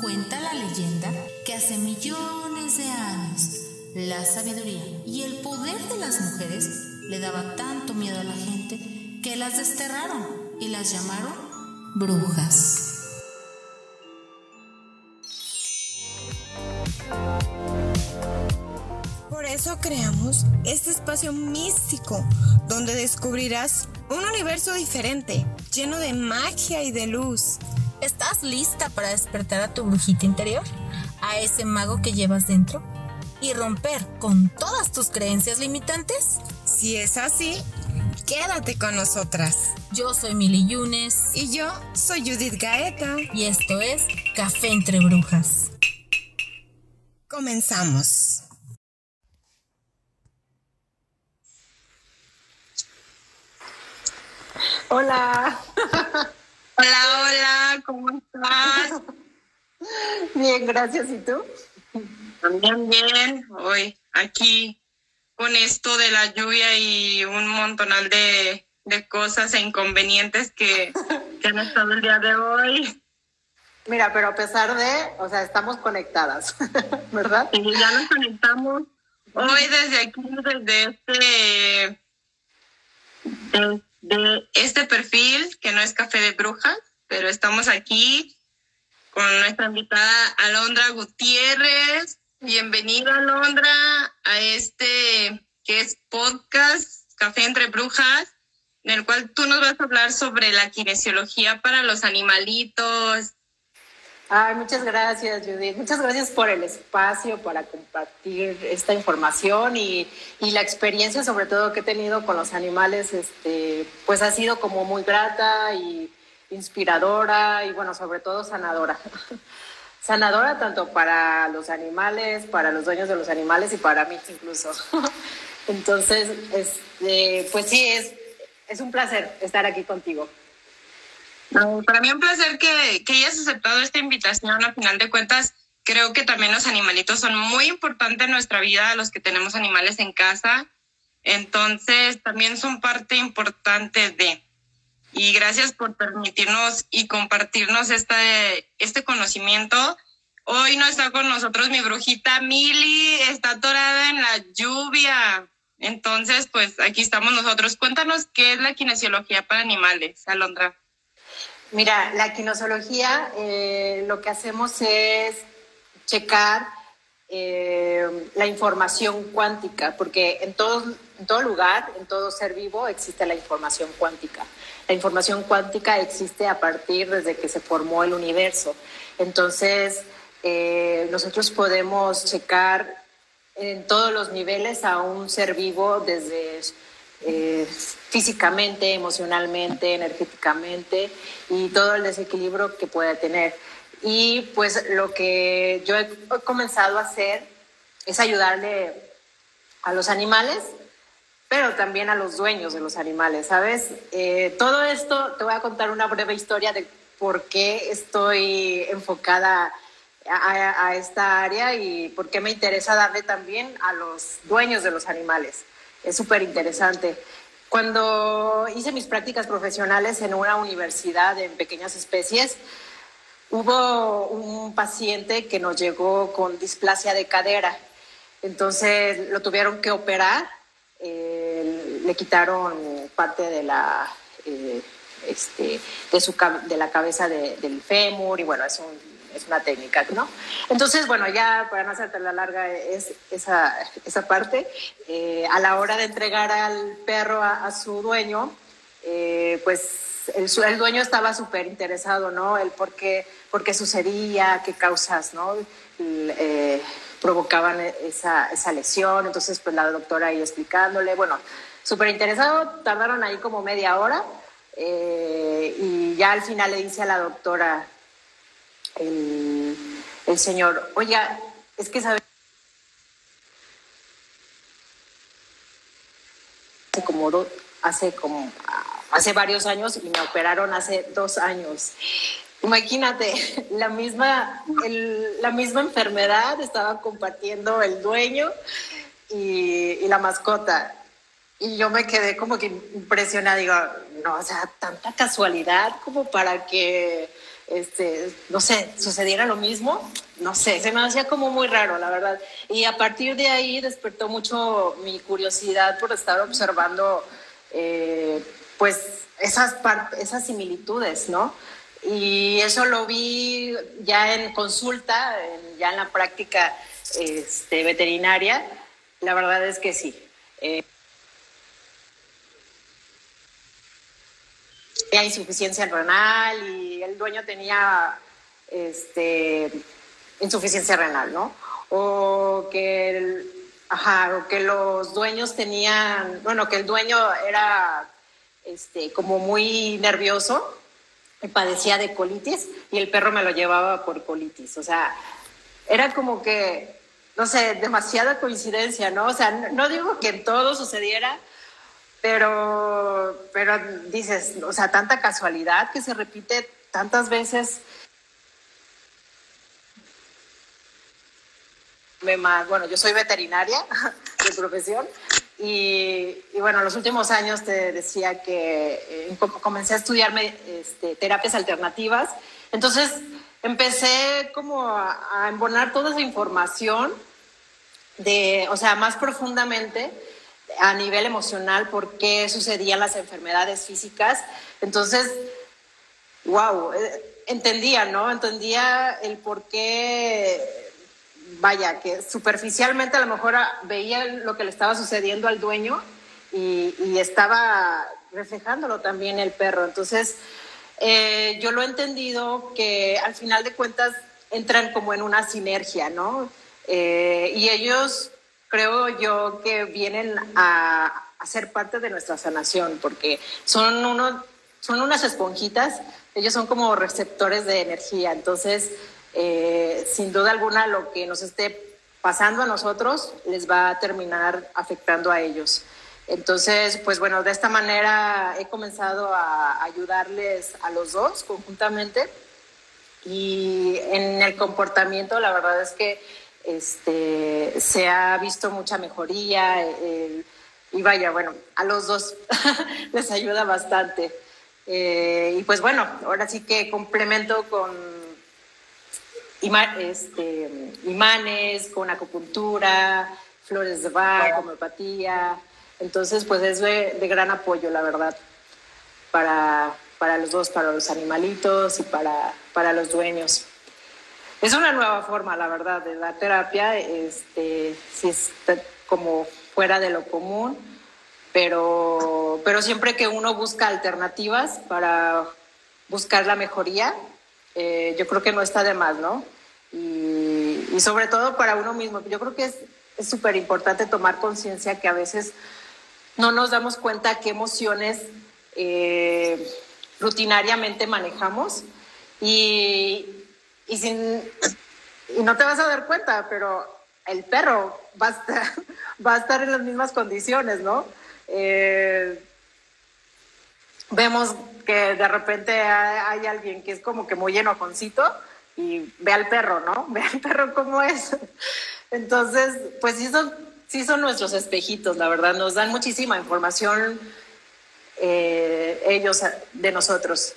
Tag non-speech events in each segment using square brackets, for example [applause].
Cuenta la leyenda que hace millones de años la sabiduría y el poder de las mujeres le daba tanto miedo a la gente que las desterraron y las llamaron brujas. Por eso creamos este espacio místico donde descubrirás un universo diferente, lleno de magia y de luz. ¿Estás lista para despertar a tu brujita interior? ¿A ese mago que llevas dentro? ¿Y romper con todas tus creencias limitantes? Si es así, quédate con nosotras. Yo soy Mili Yunes. Y yo soy Judith Gaeta. Y esto es Café entre Brujas. Comenzamos. Hola. [laughs] Hola, hola, ¿cómo estás? [laughs] Bien, gracias. ¿Y tú? También bien. Hoy aquí con esto de la lluvia y un montonal de, de cosas e inconvenientes que, [laughs] que han estado el día de hoy. Mira, pero a pesar de, o sea, estamos conectadas, [laughs] ¿verdad? Y ya nos conectamos hoy desde aquí, desde este, de, este perfil, que no es Café de Brujas, pero estamos aquí con nuestra invitada Alondra Gutiérrez. Bienvenida, Alondra, a este que es podcast Café entre Brujas, en el cual tú nos vas a hablar sobre la kinesiología para los animalitos. Ay, muchas gracias, Judith. Muchas gracias por el espacio para compartir esta información y, y, la experiencia, sobre todo, que he tenido con los animales, este, pues ha sido como muy grata y inspiradora y, bueno, sobre todo sanadora. [laughs] sanadora tanto para los animales, para los dueños de los animales y para mí incluso. [laughs] Entonces, este, pues sí, es, es un placer estar aquí contigo. Para mí un placer que, que hayas aceptado esta invitación. A final de cuentas, creo que también los animalitos son muy importantes en nuestra vida, los que tenemos animales en casa. Entonces, también son parte importante de. Y gracias por permitirnos y compartirnos este, este conocimiento. Hoy no está con nosotros mi brujita Mili, está atorada en la lluvia. Entonces, pues aquí estamos nosotros. Cuéntanos qué es la kinesiología para animales, Alondra. Mira, la quinosología eh, lo que hacemos es checar eh, la información cuántica, porque en todo, lugar, en todo ser vivo existe la información cuántica. La información cuántica existe a partir desde que se formó el universo. Entonces, eh, nosotros podemos checar en todos los niveles a un ser vivo desde eh, físicamente, emocionalmente, energéticamente y todo el desequilibrio que pueda tener. Y pues lo que yo he comenzado a hacer es ayudarle a los animales, pero también a los dueños de los animales, ¿sabes? Eh, todo esto, te voy a contar una breve historia de por qué estoy enfocada a, a esta área y por qué me interesa darle también a los dueños de los animales. Es súper interesante. Cuando hice mis prácticas profesionales en una universidad en pequeñas especies, hubo un paciente que nos llegó con displasia de cadera. Entonces lo tuvieron que operar, eh, le quitaron parte de la, eh, este, de, su, de la cabeza de, del fémur y bueno, es un es una técnica, ¿no? Entonces, bueno, ya para no hacerte la larga es esa, esa parte, eh, a la hora de entregar al perro a, su dueño, eh, pues el, el, dueño estaba súper interesado, ¿no? El por qué, por qué sucedía, qué causas, ¿no? Eh, provocaban esa, esa lesión, entonces pues la doctora ahí explicándole, bueno, súper interesado, tardaron ahí como media hora y ya al final le dice a la doctora, el, el señor, oiga, es que sabe como, do, hace como hace varios años y me operaron hace dos años. Imagínate, [laughs] la misma, la misma enfermedad estaba compartiendo el dueño y, y, la mascota. Y yo me quedé como que impresionada, digo, no, o sea, tanta casualidad como para que este, no sé, sucediera lo mismo. No sé, se me hacía como muy raro, la verdad. Y a partir de ahí despertó mucho mi curiosidad por estar observando, eh, pues, esas, esas similitudes, ¿no? Y eso lo vi ya en consulta, ya en la práctica este, veterinaria. La verdad es que sí. Eh, insuficiencia renal y el dueño tenía este, insuficiencia renal, ¿no? O que, ajá, o que los dueños tenían, bueno, que el dueño era este, como muy nervioso y padecía de colitis y el perro me lo llevaba por colitis. O sea, era como que, no sé, demasiada coincidencia, ¿no? O sea, no digo que todo sucediera, pero, pero dices, o sea, tanta casualidad que se repite tantas veces. Bueno, yo soy veterinaria [laughs] de profesión y, bueno, los últimos años te decía que eh, comencé a estudiarme este, terapias alternativas. Entonces empecé como a, a embonar toda esa información de, o sea, más profundamente a nivel emocional por qué sucedían las enfermedades físicas. Entonces, wow, eh, entendía, ¿no? Entendía el por qué, vaya, que superficialmente a lo mejor veía lo que le estaba sucediendo al dueño y, estaba reflejándolo también el perro. Entonces, eh, yo lo he entendido que al final de cuentas entran como en una sinergia, ¿no? Eh, y ellos creo yo que vienen a, ser parte de nuestra sanación, porque son, uno, son unas esponjitas, ellos son como receptores de energía, entonces, eh, sin duda alguna, lo que nos esté pasando a nosotros les va a terminar afectando a ellos. Entonces, pues bueno, de esta manera he comenzado a ayudarles a los dos conjuntamente y en el comportamiento, la verdad es que este, se ha visto mucha mejoría y vaya, bueno, a los dos [laughs] les ayuda bastante. Eh, y pues bueno, ahora sí que complemento con este, imanes, con acupuntura, flores de Bach, homeopatía. Entonces, pues es de, gran apoyo, la verdad, para, para los dos, para los animalitos y para, para los dueños es una nueva forma, la verdad, de la terapia, este, si es como fuera de lo común, pero, pero siempre que uno busca alternativas para buscar la mejoría, eh, yo creo que no está de más, ¿no? Y, y, sobre todo para uno mismo. Yo creo que es súper importante tomar conciencia que a veces no nos damos cuenta qué emociones eh, rutinariamente manejamos y, y, sin, y no te vas a dar cuenta, pero el perro va a estar, [laughs] va a estar en las mismas condiciones, ¿no? Eh, vemos que de repente hay, alguien que es como que muy enojoncito y ve al perro, ¿no? [laughs] Ve al perro cómo es. Entonces, pues sí son, sí son nuestros espejitos, la verdad, nos dan muchísima información eh, ellos de nosotros.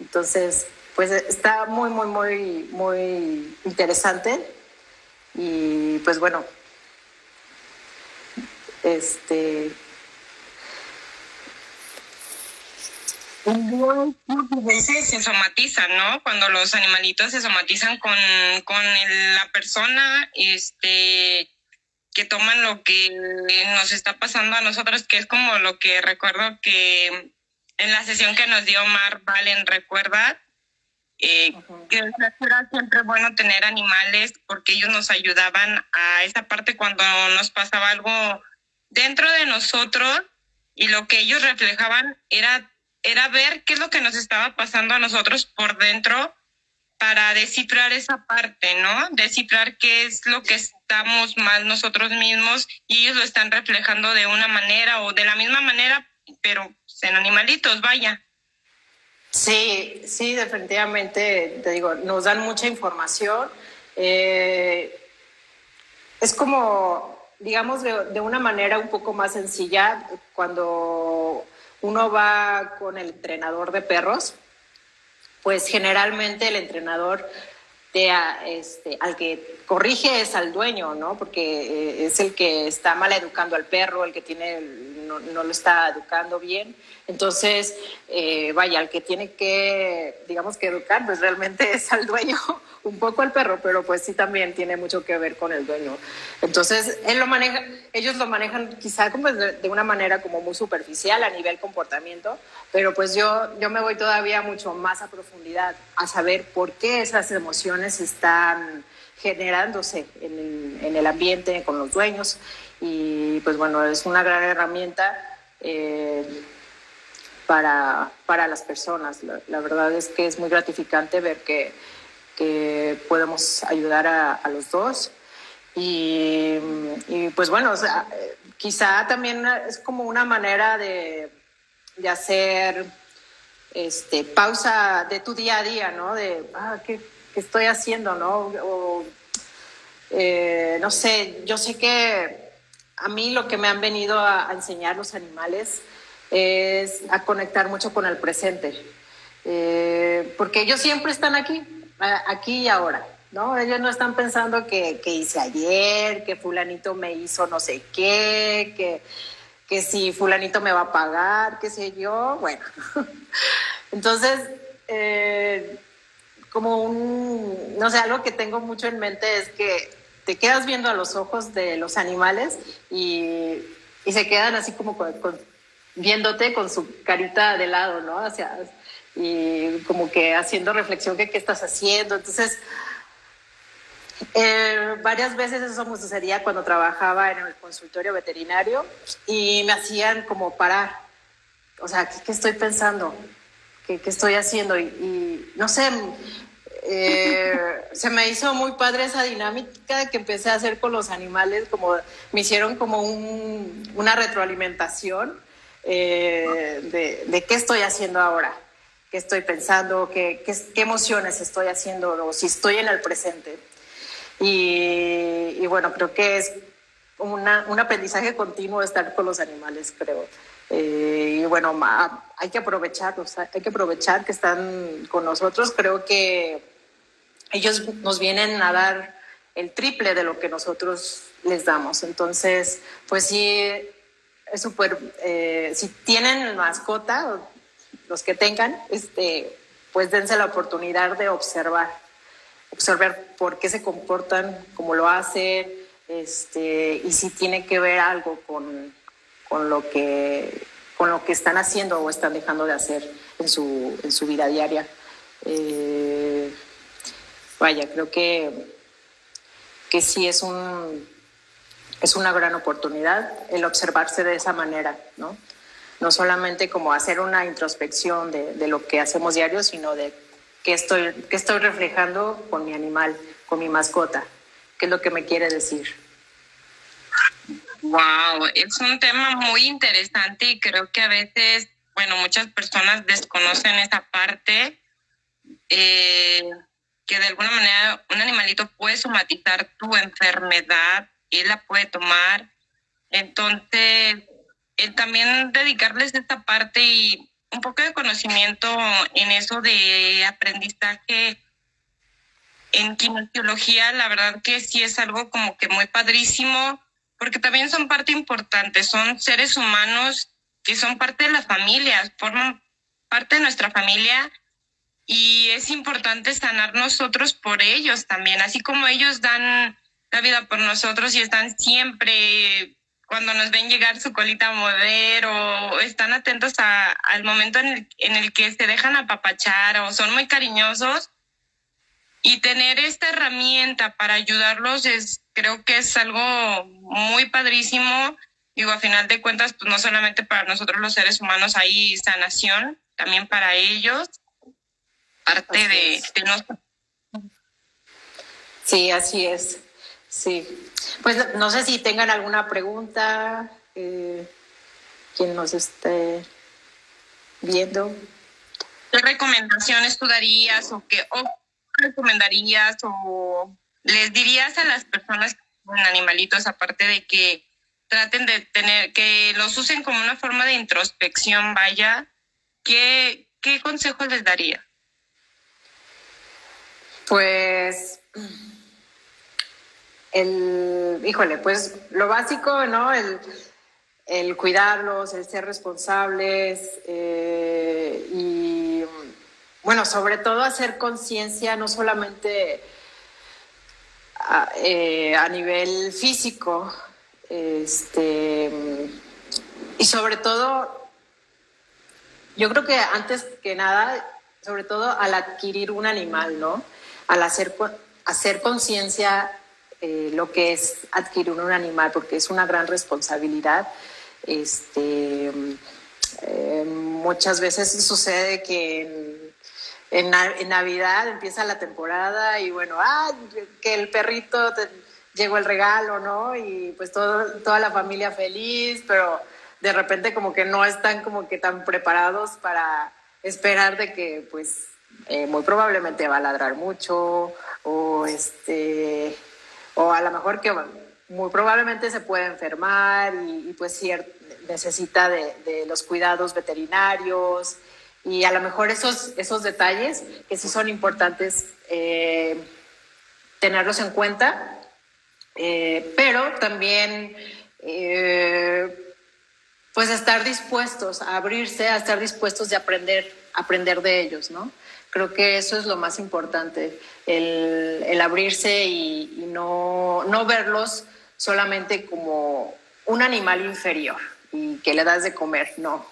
Entonces, pues está muy, muy, muy, muy interesante. Y pues bueno, este... se somatizan, ¿no? Cuando los animalitos se somatizan con, con la persona, este, que toman lo que nos está pasando a nosotros, que es como lo que recuerdo que en la sesión que nos dio Mar Valen, recuerda, eh, que era siempre bueno tener animales porque ellos nos ayudaban a esa parte cuando nos pasaba algo dentro de nosotros y lo que ellos reflejaban era, era ver qué es lo que nos estaba pasando a nosotros por dentro para descifrar esa parte, ¿no? Descifrar qué es lo que estamos mal nosotros mismos y ellos lo están reflejando de una manera o de la misma manera, pero en animalitos, vaya. Sí, sí, definitivamente, te digo, nos dan mucha información. Eh, es como, digamos, de, una manera un poco más sencilla, cuando uno va con el entrenador de perros, pues generalmente el entrenador te, este, al que corrige es al dueño, ¿no? Porque eh, es el que está mal educando al perro, el que tiene, no, lo está educando bien. Entonces, eh, vaya, el que tiene que, digamos que educar, pues realmente [laughs] es al dueño, un poco al perro, pero pues sí también tiene mucho que ver con el dueño. Entonces, él lo maneja, ellos lo manejan quizá como de, una manera como muy superficial a nivel comportamiento, pero pues yo, yo me voy todavía mucho más a profundidad a saber por qué esas emociones están generándose en el, ambiente, con los dueños. Y pues bueno, es una gran herramienta. Eh, para, para las personas. La, verdad es que es muy gratificante ver que, que podemos ayudar a, los dos. Y, y, pues bueno, o quizá también es como una manera de, de hacer este, pausa de tu día a día, ¿no? De, ah, ¿qué, ¿qué, estoy haciendo, no? O, eh, no sé, yo sé que a mí lo que me han venido a, enseñar los animales es a conectar mucho con el presente, eh, porque ellos siempre están aquí, aquí y ahora, ¿no? Ellos no están pensando que, que, hice ayer, que fulanito me hizo no sé qué, que, que si fulanito me va a pagar, qué sé yo, bueno. [laughs] Entonces, eh, como un, no sé, algo que tengo mucho en mente es que te quedas viendo a los ojos de los animales y, y se quedan así como viéndote con su carita de lado, ¿no? Hacia, y como que haciendo reflexión de qué estás haciendo. Entonces, eh, varias veces eso me sucedía cuando trabajaba en el consultorio veterinario y me hacían como parar. O sea, ¿qué, estoy pensando? ¿Qué, ¿Qué, estoy haciendo? Y, no sé, eh, se me hizo muy padre esa dinámica que empecé a hacer con los animales, como me hicieron como un, una retroalimentación eh, de, qué estoy haciendo ahora, qué estoy pensando, qué, qué, emociones estoy haciendo o si estoy en el presente. Y, bueno, creo que es una, un aprendizaje continuo estar con los animales, creo. Eh, y bueno, hay que aprovechar, hay que aprovechar que están con nosotros. Creo que ellos nos vienen a dar el triple de lo que nosotros les damos. Entonces, pues sí, es súper, eh, si tienen mascota, los que tengan, este, pues dense la oportunidad de observar, observar por qué se comportan, cómo lo hacen, este, y si tiene que ver algo con, con, lo que, con lo que están haciendo o están dejando de hacer en su, en su vida diaria. Eh, vaya, creo que, que sí es un es una gran oportunidad el observarse de esa manera, ¿no? No solamente como hacer una introspección de, de lo que hacemos diario, sino de qué estoy, qué estoy reflejando con mi animal, con mi mascota, qué es lo que me quiere decir. Wow, es un tema muy interesante y creo que a veces, bueno, muchas personas desconocen esa parte, eh, que de alguna manera un animalito puede somatizar tu enfermedad él la puede tomar. Entonces, el también dedicarles esta parte y un poco de conocimiento en eso de aprendizaje en kinesiología, la verdad que sí es algo como que muy padrísimo, porque también son parte importante, son seres humanos que son parte de la familia, forman parte de nuestra familia y es importante sanar nosotros por ellos también, así como ellos dan la vida por nosotros y están siempre cuando nos ven llegar su colita a mover o están atentos al momento en el, en el que se dejan apapachar o son muy cariñosos. Y tener esta herramienta para ayudarlos es, creo que es algo muy padrísimo. Digo, a final de cuentas, pues no solamente para nosotros los seres humanos hay sanación, también para ellos, parte de. Sí, así es. Sí, pues no sé si tengan alguna pregunta, eh, quien nos esté viendo. ¿Qué recomendaciones tú darías o qué recomendarías o les dirías a las personas que tienen animalitos, aparte de que traten de tener, que los usen como una forma de introspección, vaya, ¿qué, qué consejos les daría? Pues el, híjole, pues lo básico, ¿no? El, cuidarlos, el ser responsables eh, y, bueno, sobre todo hacer conciencia, no solamente a, eh, a, nivel físico, este, y sobre todo, yo creo que antes que nada, sobre todo al adquirir un animal, ¿no? Al hacer, hacer conciencia eh, lo que es adquirir un animal, porque es una gran responsabilidad. Este, eh, muchas veces sucede que en, en, Navidad empieza la temporada y bueno, ah, que el perrito llegó el regalo, ¿no? Y pues todo, toda la familia feliz, pero de repente como que no están como que tan preparados para esperar de que pues eh, muy probablemente va a ladrar mucho o este o a lo mejor que muy probablemente se puede enfermar y, pues sí, necesita de, los cuidados veterinarios y a lo mejor esos, esos detalles que sí son importantes eh, tenerlos en cuenta, eh, pero también pues estar dispuestos a abrirse, a estar dispuestos de aprender, aprender de ellos, ¿no? Creo que eso es lo más importante, el, abrirse y, no, no, verlos solamente como un animal inferior y que le das de comer, no.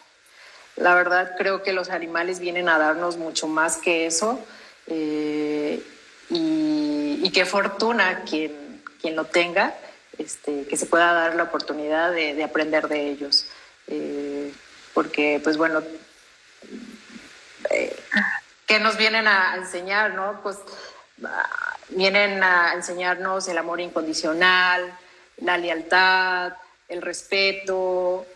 La verdad creo que los animales vienen a darnos mucho más que eso eh, y, qué fortuna quien, quien lo tenga, este, que se pueda dar la oportunidad de, aprender de ellos. Eh, porque, pues bueno, que nos vienen a enseñar, ¿no? Pues vienen a enseñarnos el amor incondicional, la lealtad, el respeto.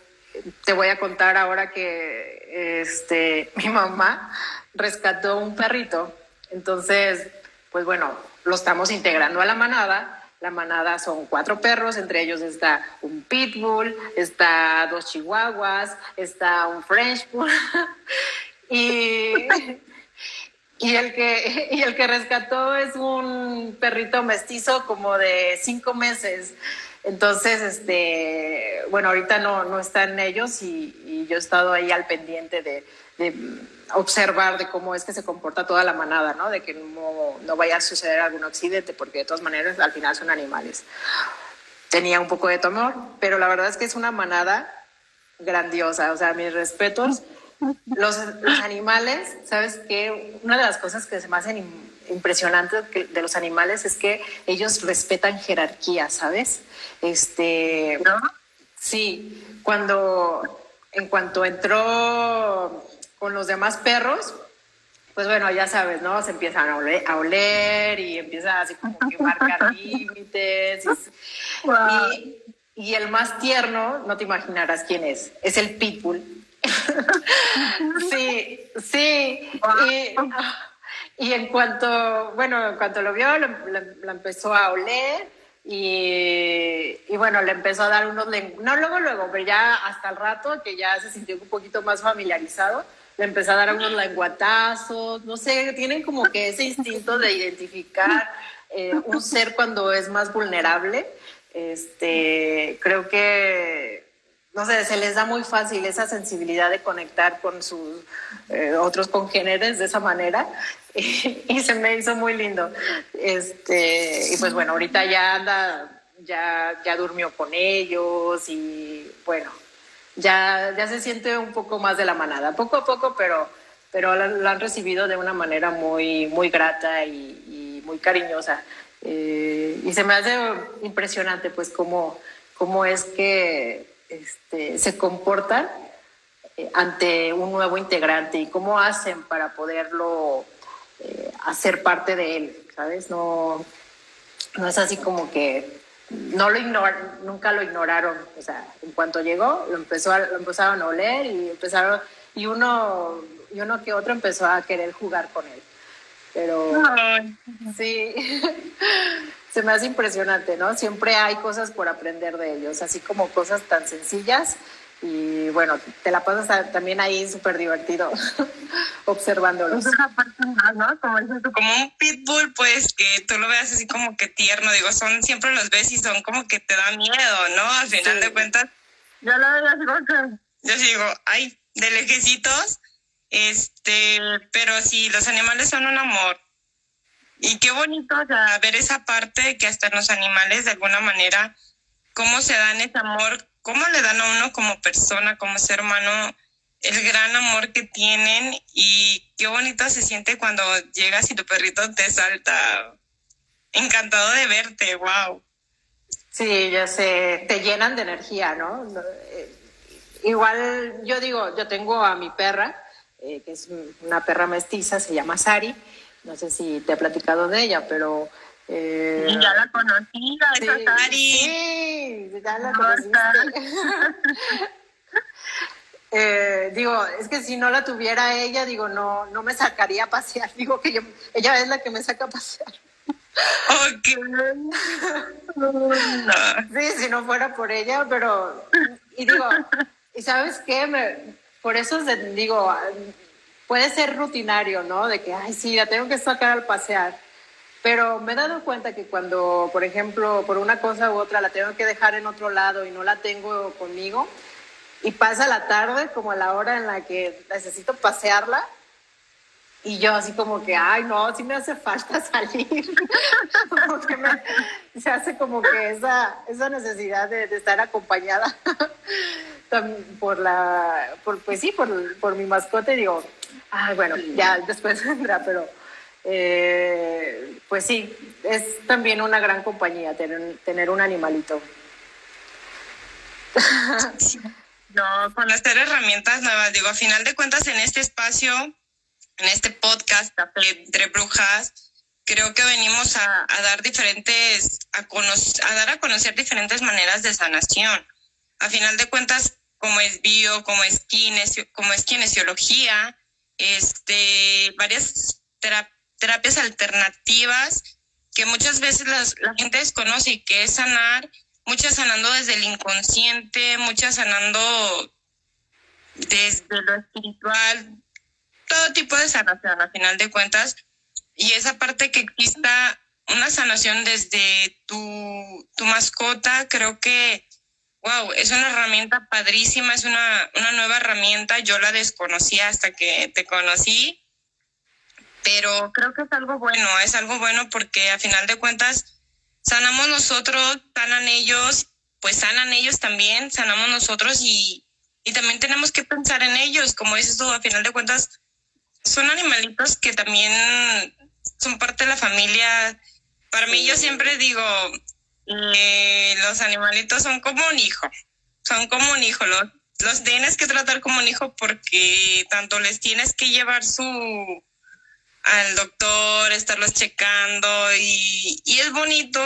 Te voy a contar ahora que este, [laughs] mi mamá rescató un perrito. Entonces, pues bueno, lo estamos integrando a la manada. La manada son cuatro perros, entre ellos está un pitbull, está dos chihuahuas, está un French bull. [laughs] y [laughs] y el que, [laughs] y el que rescató es un perrito mestizo como de cinco meses. Entonces, este, bueno, ahorita no, no están ellos y, yo he estado ahí al pendiente de, observar de cómo es que se comporta toda la manada, ¿no? De que no, no, vaya a suceder algún accidente, porque de todas maneras al final son animales. Tenía un poco de temor, pero la verdad es que es una manada grandiosa, o sea, mis respetos los, animales, ¿sabes qué? Una de las cosas que se me hacen impresionantes de los animales es que ellos respetan jerarquía, ¿sabes? Este, ¿No? Sí, cuando, en cuanto entró con los demás perros, pues bueno, ya sabes, ¿no? Se empiezan a oler, y empiezan así como que marcar [laughs] límites. Y, y el más tierno, no te imaginarás quién es, es el pitbull [laughs] sí, sí. Y, en cuanto, bueno, en cuanto lo vio, lo, empezó a oler y, bueno, le empezó a dar unos, no luego, luego, pero ya hasta el rato que ya se sintió un poquito más familiarizado, le empezó a dar unos lenguatazos, no sé, tienen como que ese instinto de identificar eh, un ser cuando es más vulnerable. Este, creo que no sé, se les da muy fácil esa sensibilidad de conectar con sus eh, otros congéneres de esa manera [laughs] y, se me hizo muy lindo. Este, y pues bueno, ahorita ya anda, ya, ya durmió con ellos y bueno, ya, ya se siente un poco más de la manada, poco a poco, pero, pero lo, han recibido de una manera muy, muy grata y, muy cariñosa. Eh, y se me hace impresionante pues cómo, cómo es que este, se comportan eh, ante un nuevo integrante y cómo hacen para poderlo eh, hacer parte de él, ¿sabes? No, no es así como que no lo ignoran, nunca lo ignoraron, o sea, en cuanto llegó, lo, empezó lo empezaron a oler y empezaron, y uno, y uno que otro empezó a querer jugar con él. Pero sí, [laughs] se me hace impresionante, ¿no? Siempre hay cosas por aprender de ellos, así como cosas tan sencillas y bueno, te la pasas también ahí súper divertido [laughs] observándolos. ¿no? Como, como un pitbull, pues que tú lo veas así como que tierno, digo, son siempre los ves y son como que te da miedo, ¿no? Al final de cuentas, yo la veo así como que, yo digo, ay, de lejecitos, este, pero sí, los animales son un amor. Y qué bonito ver esa parte que hasta los animales de alguna manera, cómo se dan ese amor cómo le dan a uno como persona, como ser humano, el gran amor que tienen y qué bonito se siente cuando llegas y tu perrito te salta. Encantado de verte, wow. Sí, ya sé, te llenan de energía, ¿no? Eh, igual yo digo, yo tengo a mi perra, eh, que es una perra mestiza, se llama Sari, no sé si te he platicado de ella, pero eh, ya la conocí, la sí, Sari. Sí, ya la conociste. [laughs] eh, digo, es que si no la tuviera ella, digo, no, no me sacaría a pasear. [laughs] Digo que yo, ella es la que me saca a pasear. [laughs] Sí, si no fuera por ella, pero. Y digo, ¿y sabes qué? Me, por eso digo, puede ser rutinario, ¿no? De que, ay, sí, la tengo que sacar al pasear pero me he dado cuenta que cuando, por ejemplo, por una cosa u otra la tengo que dejar en otro lado y no la tengo conmigo, y pasa la tarde como a la hora en la que necesito pasearla, y yo así como que, ay, no, sí me hace falta [laughs] salir. [laughs] Porque me, se hace como que esa, esa necesidad de, de estar acompañada [laughs] por la, por, pues sí, por, por mi mascota. Y digo, ay, bueno, ya después [laughs] vendrá, pero eh, pues sí, es también una gran compañía tener, tener un animalito. [laughs] No, conocer herramientas nuevas. Digo, a final de cuentas, en este espacio, en este podcast entre brujas, creo que venimos a, dar diferentes, a, a dar a conocer diferentes maneras de sanación. A final de cuentas, como es bio, como es, como es kinesiología, este, varias terapias alternativas que muchas veces la gente desconoce y que es sanar, muchas sanando desde el inconsciente, muchas sanando desde lo espiritual, todo tipo de sanación a final de cuentas. Y esa parte que exista una sanación desde tu, tu mascota, creo que, wow, es una herramienta padrísima, es una, una nueva herramienta. Yo la desconocía hasta que te conocí pero creo que es algo bueno, es algo bueno porque a final de cuentas sanamos nosotros, sanan ellos, pues sanan ellos también, sanamos nosotros y, y también tenemos que pensar en ellos, como dices tú, a final de cuentas son animalitos que también son parte de la familia. Para mí yo siempre digo, eh, los animalitos son como un hijo, son como un hijo, los, los tienes que tratar como un hijo porque tanto les tienes que llevar su al doctor, estarlos checando y, y es bonito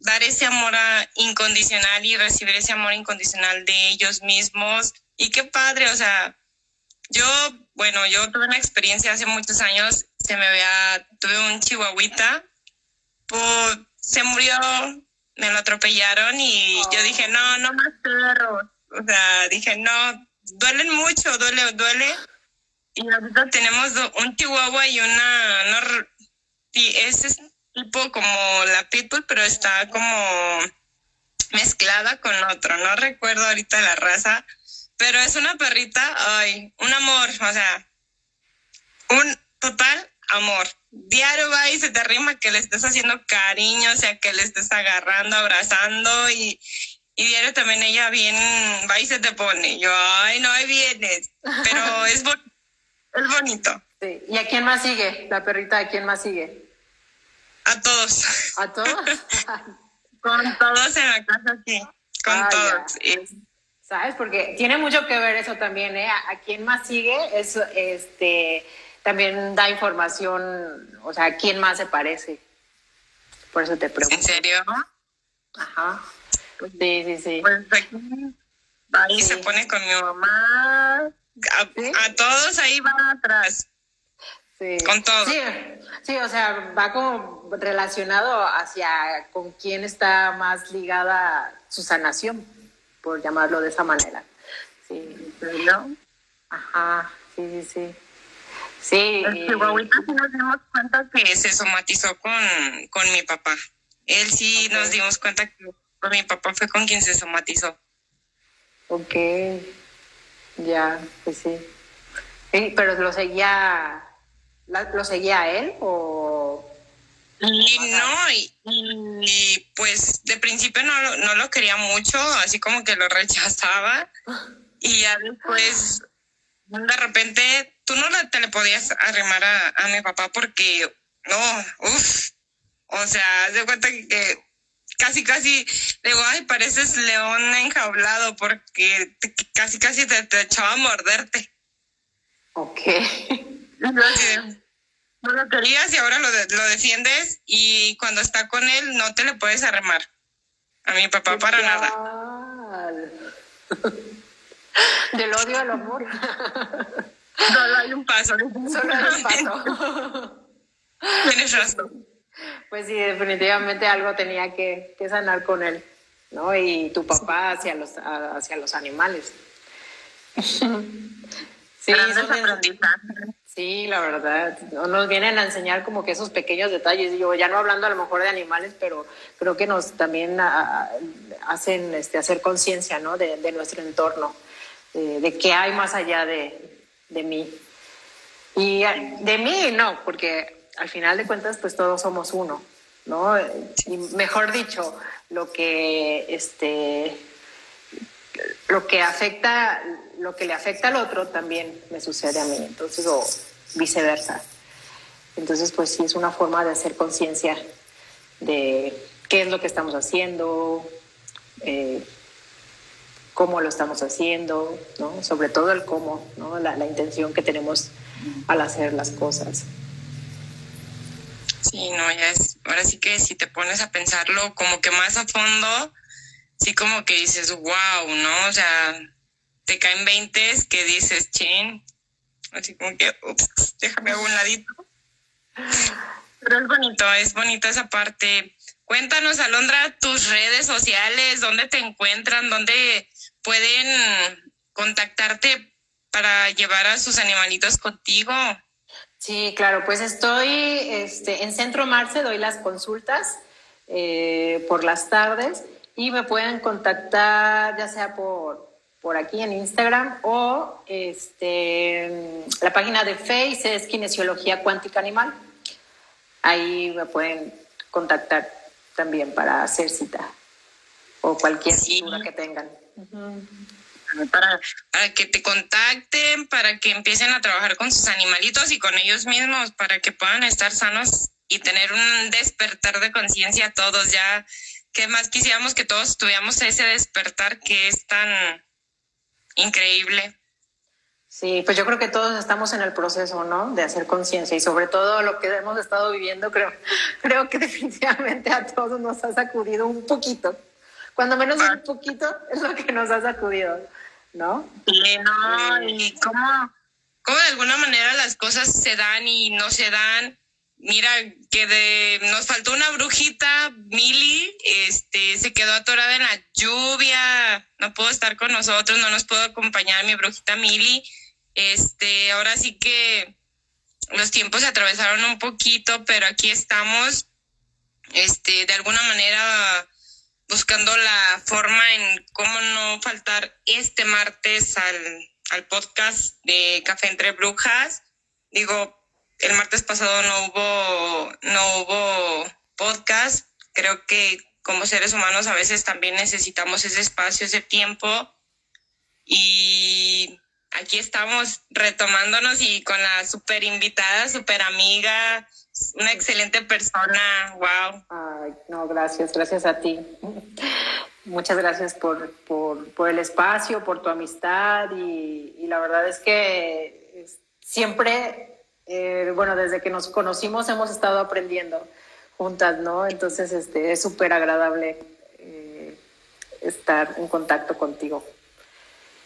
dar ese amor incondicional y recibir ese amor incondicional de ellos mismos. Y qué padre, o sea, yo, bueno, yo tuve una experiencia hace muchos años, se me había, tuve un chihuahuita, pues, se murió, me lo atropellaron y yo dije, no, no más perros. O sea, dije, no, duelen mucho, duele, duele y ahorita tenemos un chihuahua y una, no, es tipo como la pitbull, pero está como mezclada con otro. No recuerdo ahorita la raza, pero es una perrita, ay, un amor, o sea, un total amor. Diario va y se te arrima que le estés haciendo cariño, o sea, que le estés agarrando, abrazando y, y diario también ella bien va y se te pone. Yo, ay, no, ahí vienes. Pero [laughs] es bonito es bonito. Sí. ¿Y a quién más sigue? La perrita, ¿a quién más sigue? A todos. ¿A todos? [laughs] Con todos en la casa, sí. Con ah, todos. ¿Sabes? Porque tiene mucho que ver eso también, ¿eh? A, quién más sigue, eso, este, también da información, o sea, a quién más se parece. Por eso te pregunto. ¿En serio? Ajá. Sí, sí, sí. Pues aquí, ahí se pone con mi mamá, a, todos ahí van atrás. Sí. Con todo. Sí, o sea, va como relacionado hacia con quién está más ligada su sanación, por llamarlo de esa manera. Sí. ¿No? Ajá, sí, sí, sí. Sí. El chihuahuita sí nos dimos cuenta que se somatizó con, con mi papá. Él sí nos dimos cuenta que con mi papá fue con quien se somatizó. Ok. Ya, pues sí. Sí, pero lo seguía, la- ¿lo seguía a él o...? Y no, y, y, pues de principio no, no lo quería mucho, así como que lo rechazaba. Y ya después, de repente, tú no te le podías arrimar a, a mi papá porque, no, uff, o sea, haz de cuenta que, casi, casi, digo, ay, pareces león enjaulado porque te- casi, casi te, te echaba a morderte. Ok. No [laughs] lo querías y ahora lo, de- lo defiendes y cuando está con él no te le puedes arremar. A mi papá para nada. [laughs] Del odio al amor. [laughs] Solo hay un paso. Solo hay un paso. [laughs] Tienes razón. Pues sí, definitivamente algo tenía que, que sanar con él, ¿no? Y tu papá hacia los, hacia los animales. [laughs] Sí, son sí, la verdad. No- Nos vienen a enseñar como que esos pequeños detalles. Yo ya no hablando a lo mejor de animales, pero creo que nos también ah, hacen este, hacer conciencia, ¿no? De, de nuestro entorno, de, de qué hay más allá de, de mí. Y ah, de mí no, porque al final de cuentas pues todos somos uno, ¿no? Y mejor dicho, lo que este lo que afecta lo que le afecta al otro también me sucede a mí, entonces o viceversa. Entonces pues sí es una forma de hacer conciencia de qué es lo que estamos haciendo, eh, cómo lo estamos haciendo, ¿no? Sobre todo el cómo, ¿no? La, la intención que tenemos al hacer las cosas. Sí, no, ya es. Ahora sí que si te pones a pensarlo como que más a fondo, sí como que dices, wow, ¿no? O sea, te caen veintes que dices, chin. Así como que, ups, déjame a un ladito. Pero es bonito, es bonito esa parte. Cuéntanos, Alondra, tus redes sociales, dónde te encuentran, dónde pueden contactarte para llevar a sus animalitos contigo. Sí, claro, pues estoy este, en Centro Marce, doy las consultas eh, por las tardes y me pueden contactar ya sea por, por aquí en Instagram o este, la página de Face es Kinesiología Cuántica Animal. Ahí me pueden contactar también para hacer cita o cualquier Sí. duda que tengan. Para, que te contacten, para que empiecen a trabajar con sus animalitos y con ellos mismos, para que puedan estar sanos y tener un despertar de conciencia todos. Ya, ¿qué más quisiéramos que todos tuviéramos ese despertar que es tan increíble? Sí, pues yo creo que todos estamos en el proceso, ¿no? De hacer conciencia y sobre todo lo que hemos estado viviendo, creo, creo que [laughs] definitivamente a todos nos ha sacudido un poquito. Cuando menos un poquito [laughs] es lo que nos ha sacudido, ¿no? Sí, no, y cómo, cómo de alguna manera las cosas se dan y no se dan. Mira, que de, nos faltó una brujita, Mili, este, se quedó atorada en la lluvia, no pudo estar con nosotros, no nos pudo acompañar mi brujita Mili. Este, ahora sí que los tiempos se atravesaron un poquito, pero aquí estamos, este, de alguna manera buscando la forma en cómo no faltar este martes al, al podcast de Café entre Brujas. Digo, el martes pasado no hubo, no hubo podcast. Creo que como seres humanos a veces también necesitamos ese espacio, ese tiempo. Y aquí estamos retomándonos y con la super invitada, super amiga, una excelente persona. Wow. Ay, no, gracias, gracias a ti. Muchas gracias por, por, por el espacio, por tu amistad y, la verdad es que siempre, eh, bueno, desde que nos conocimos hemos estado aprendiendo juntas, ¿no? Entonces, este, es súper agradable eh, estar en contacto contigo.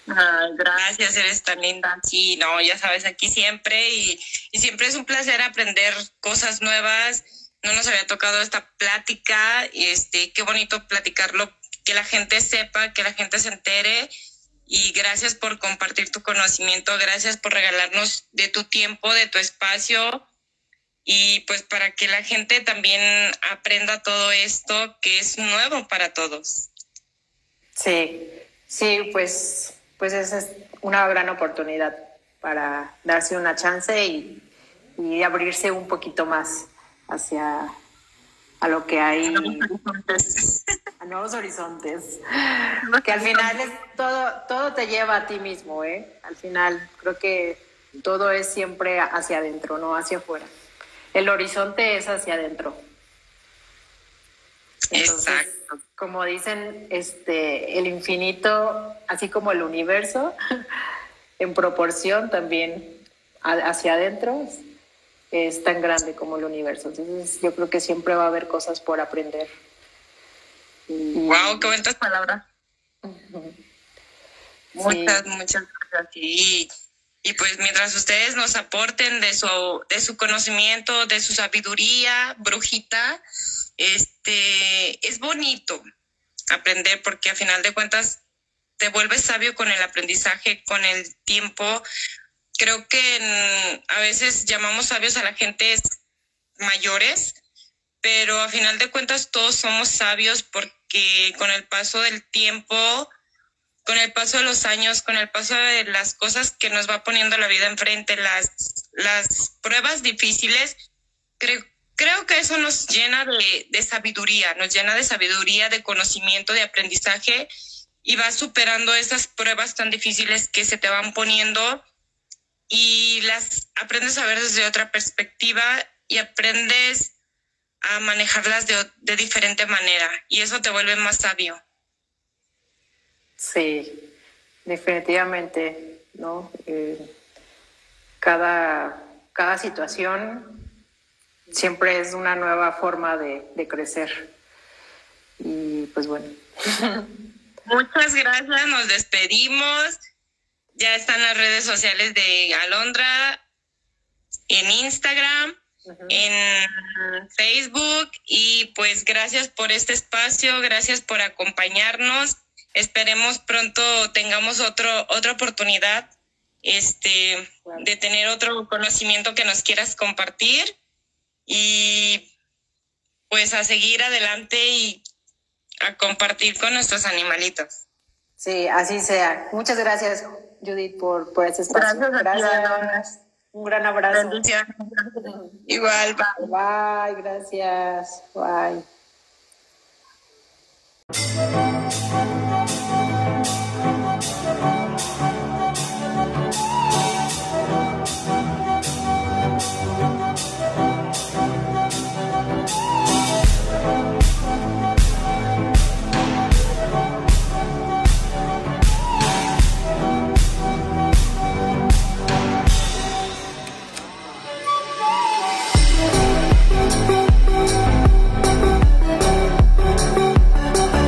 Ay, gracias, eres tan linda. Sí, no, ya sabes, aquí siempre y, y siempre es un placer aprender cosas nuevas. No nos había tocado esta plática este, qué bonito platicarlo, que la gente sepa, que la gente se entere y gracias por compartir tu conocimiento, gracias por regalarnos de tu tiempo, de tu espacio y pues para que la gente también aprenda todo esto que es nuevo para todos. Sí, sí, pues, pues esa es una gran oportunidad para darse una chance y, y abrirse un poquito más hacia a lo que hay. A nuevos horizontes. [laughs] [laughs] Que al final es todo todo te lleva a ti mismo eh al final creo que todo es siempre hacia adentro no hacia afuera. El horizonte es hacia adentro exacto como dicen este el infinito así como el universo [laughs] en proporción también hacia adentro es tan grande como el universo. Entonces yo creo que siempre va a haber cosas por aprender. Wow, qué buenas palabras. [laughs] Muchas, muchas gracias. Y, y pues mientras ustedes nos aporten de su, de su conocimiento, de su sabiduría, brujita, este, es bonito aprender porque a final de cuentas te vuelves sabio con el aprendizaje, con el tiempo, creo que a veces llamamos sabios a la gente mayores, pero a final de cuentas todos somos sabios porque con el paso del tiempo, con el paso de los años, con el paso de las cosas que nos va poniendo la vida enfrente, las, las pruebas difíciles, creo, creo que eso nos llena de, sabiduría, nos llena de sabiduría, de conocimiento, de aprendizaje y vas superando esas pruebas tan difíciles que se te van poniendo y las aprendes a ver desde otra perspectiva y aprendes a manejarlas de, de diferente manera y eso te vuelve más sabio. Sí, definitivamente, ¿no? Eh, cada, cada situación siempre es una nueva forma de, de crecer. Y pues bueno. [laughs] Muchas gracias, nos despedimos. Ya están las redes sociales de Alondra en Instagram, en Facebook y pues gracias por este espacio, gracias por acompañarnos. Esperemos pronto tengamos otro, otra oportunidad este, de tener otro conocimiento que nos quieras compartir y pues a seguir adelante y a compartir con nuestros animalitos. Sí, así sea. Muchas gracias, Judith, por, por ese espacio. Gracias. gracias. Un gran abrazo. Igual, bye. Bye, gracias. Bye.